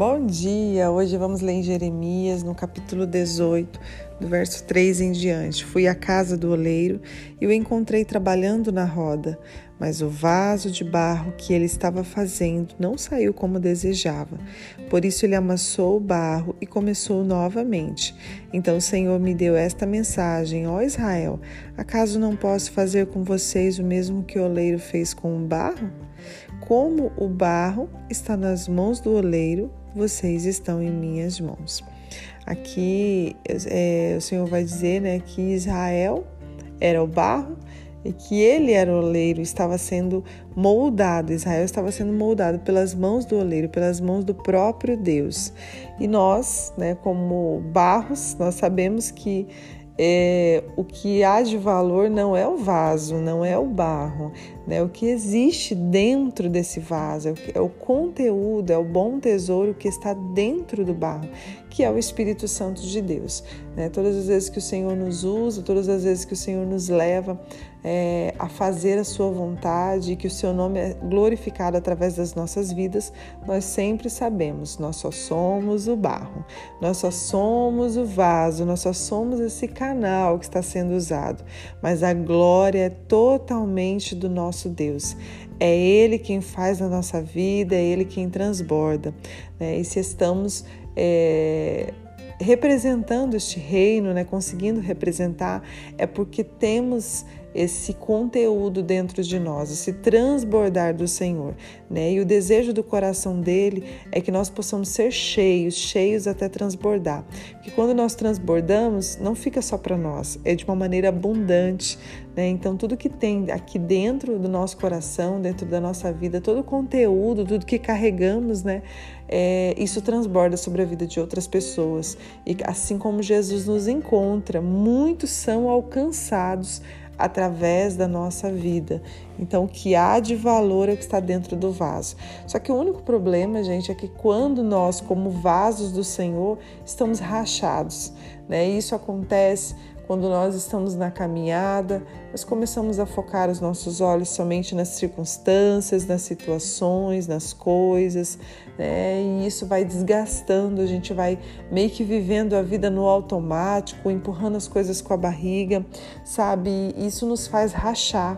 Bom dia! Hoje vamos ler em Jeremias, no capítulo 18, do verso 3 em diante. Fui à casa do oleiro e o encontrei trabalhando na roda, mas o vaso de barro que ele estava fazendo não saiu como desejava. Por isso ele amassou o barro e começou novamente. Então o Senhor me deu esta mensagem: Ó Israel, acaso não posso fazer com vocês o mesmo que o oleiro fez com o barro? Como o barro está nas mãos do oleiro, vocês estão em minhas mãos. Aqui é, o Senhor vai dizer né, que Israel era o barro e que ele era o oleiro, estava sendo moldado, Israel estava sendo moldado pelas mãos do oleiro, pelas mãos do próprio Deus. E nós, né, como barros, nós sabemos que é, o que há de valor não é o vaso, não é o barro, né? O que existe dentro desse vaso é o, é o conteúdo, é o bom tesouro que está dentro do barro, que é o Espírito Santo de Deus. Né? Todas as vezes que o Senhor nos usa, todas as vezes que o Senhor nos leva é, a fazer a Sua vontade, que o Seu nome é glorificado através das nossas vidas, nós sempre sabemos, nós só somos o barro, nós só somos o vaso, nós só somos esse canal que está sendo usado, mas a glória é totalmente do nosso Deus. É Ele quem faz na nossa vida, é Ele quem transborda. Né? E se estamos é, representando este reino, né, conseguindo representar, é porque temos esse conteúdo dentro de nós, esse transbordar do Senhor, né? E o desejo do coração dele é que nós possamos ser cheios, cheios até transbordar. Porque quando nós transbordamos, não fica só para nós, é de uma maneira abundante, né? Então tudo que tem aqui dentro do nosso coração, dentro da nossa vida, todo o conteúdo, tudo que carregamos, né? É, isso transborda sobre a vida de outras pessoas. E assim como Jesus nos encontra, muitos são alcançados através da nossa vida. Então, o que há de valor é o que está dentro do vaso. Só que o único problema, gente, é que quando nós, como vasos do Senhor, estamos rachados, né? Isso acontece quando nós estamos na caminhada, nós começamos a focar os nossos olhos somente nas circunstâncias, nas situações, nas coisas, né? E isso vai desgastando, a gente vai meio que vivendo a vida no automático, empurrando as coisas com a barriga, sabe? Isso nos faz rachar.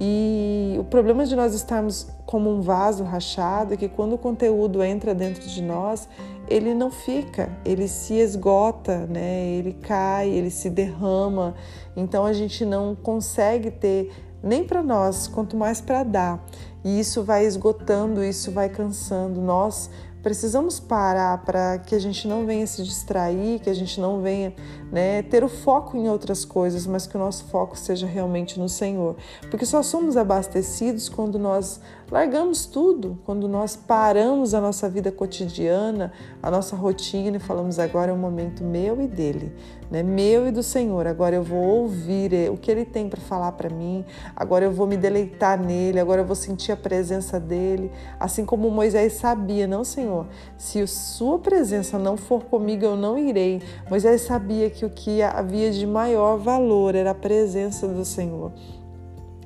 E o problema de nós estarmos como um vaso rachado é que quando o conteúdo entra dentro de nós, ele não fica, ele se esgota, né? Ele cai, ele se derrama. Então a gente não consegue ter nem para nós, quanto mais para dar. E isso vai esgotando, isso vai cansando. Nós precisamos parar para que a gente não venha se distrair, que a gente não venha né, ter o foco em outras coisas, mas que o nosso foco seja realmente no Senhor. Porque só somos abastecidos quando nós largamos tudo, quando nós paramos a nossa vida cotidiana, a nossa rotina e falamos agora é o momento meu e dele, né? Meu e do Senhor. Agora eu vou ouvir o que ele tem para falar para mim. Agora eu vou me deleitar nele, agora eu vou sentir a presença dele, assim como Moisés sabia, não, Senhor, se a sua presença não for comigo, eu não irei. Moisés sabia que o que havia de maior valor era a presença do Senhor.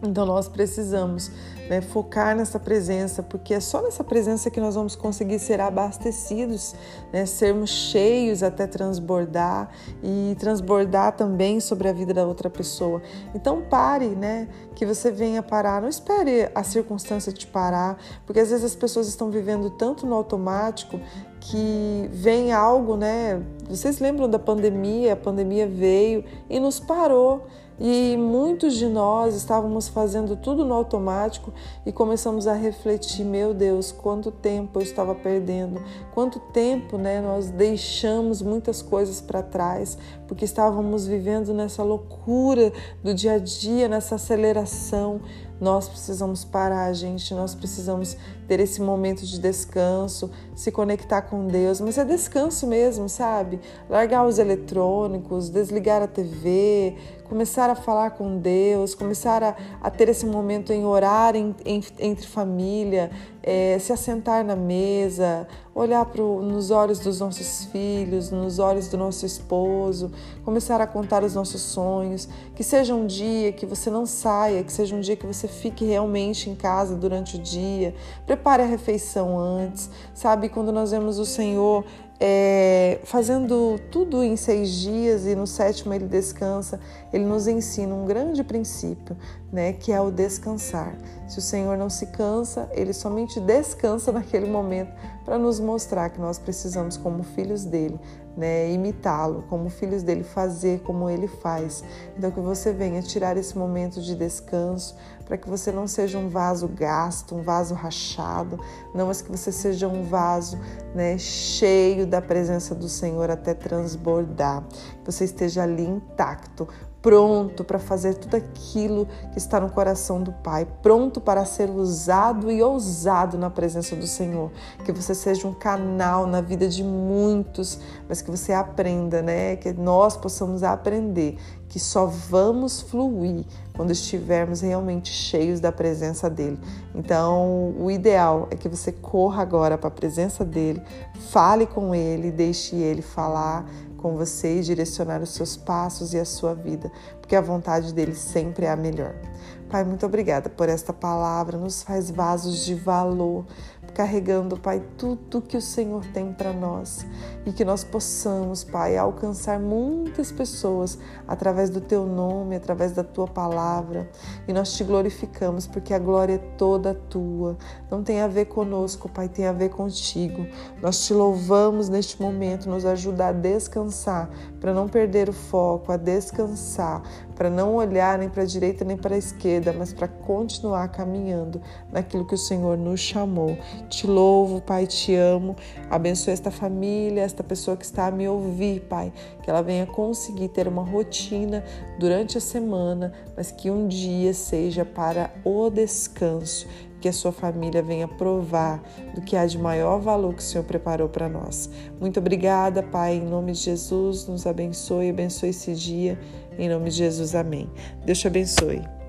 Então nós precisamos né, focar nessa presença, porque é só nessa presença que nós vamos conseguir ser abastecidos, né, sermos cheios até transbordar e transbordar também sobre a vida da outra pessoa. Então pare, né, que você venha parar, não espere a circunstância te parar, porque às vezes as pessoas estão vivendo tanto no automático que vem algo, né? Vocês lembram da pandemia? A pandemia veio e nos parou. E muitos de nós estávamos fazendo tudo no automático e começamos a refletir: meu Deus, quanto tempo eu estava perdendo, quanto tempo né, nós deixamos muitas coisas para trás, porque estávamos vivendo nessa loucura do dia a dia, nessa aceleração. Nós precisamos parar, gente, nós precisamos ter esse momento de descanso, se conectar com Deus, mas é descanso mesmo, sabe? Largar os eletrônicos, desligar a TV, começar a falar com Deus, começar a, a ter esse momento em orar em, em, entre família, é, se assentar na mesa, olhar pro, nos olhos dos nossos filhos, nos olhos do nosso esposo, começar a contar os nossos sonhos. Que seja um dia que você não saia, que seja um dia que você fique realmente em casa durante o dia. Prepare a refeição antes, sabe? Quando nós vemos o Senhor é, fazendo tudo em seis dias e no sétimo ele descansa, ele nos ensina um grande princípio, né, que é o descansar. Se o Senhor não se cansa, ele somente descansa naquele momento para nos mostrar que nós precisamos, como filhos dele, né, imitá-lo, como filhos dele, fazer como ele faz. Então, que você venha tirar esse momento de descanso para que você não seja um vaso gasto, um vaso rachado, não, mas que você seja um vaso né, cheio da presença do Senhor até transbordar, que você esteja ali intacto, pronto para fazer tudo aquilo que está no coração do Pai, pronto para ser usado e ousado na presença do Senhor. Que você seja um canal na vida de muitos, mas que você aprenda, né? Que nós possamos aprender que só vamos fluir quando estivermos realmente cheios da presença dele. Então, o ideal é que você corra agora para a presença dele, fale com ele, deixe ele falar com você e direcionar os seus passos e a sua vida, porque a vontade dele sempre é a melhor. Pai, muito obrigada por esta palavra, nos faz vasos de valor, carregando, Pai, tudo que o Senhor tem para nós e que nós possamos, Pai, alcançar muitas pessoas através do Teu nome, através da Tua palavra. E nós te glorificamos porque a glória é toda tua. Não tem a ver conosco, Pai, tem a ver contigo. Nós te louvamos neste momento, nos ajuda a descansar, para não perder o foco, a descansar, para não olhar nem para a direita nem para a esquerda, mas para continuar caminhando naquilo que o Senhor nos chamou. Te louvo, Pai, te amo. Abençoe esta família, esta pessoa que está a me ouvir, Pai, que ela venha conseguir ter uma rotina durante a semana, mas que um dia seja para o descanso que a sua família venha provar do que há de maior valor que o Senhor preparou para nós. Muito obrigada, Pai, em nome de Jesus, nos abençoe, abençoe esse dia, em nome de Jesus, amém. Deus te abençoe.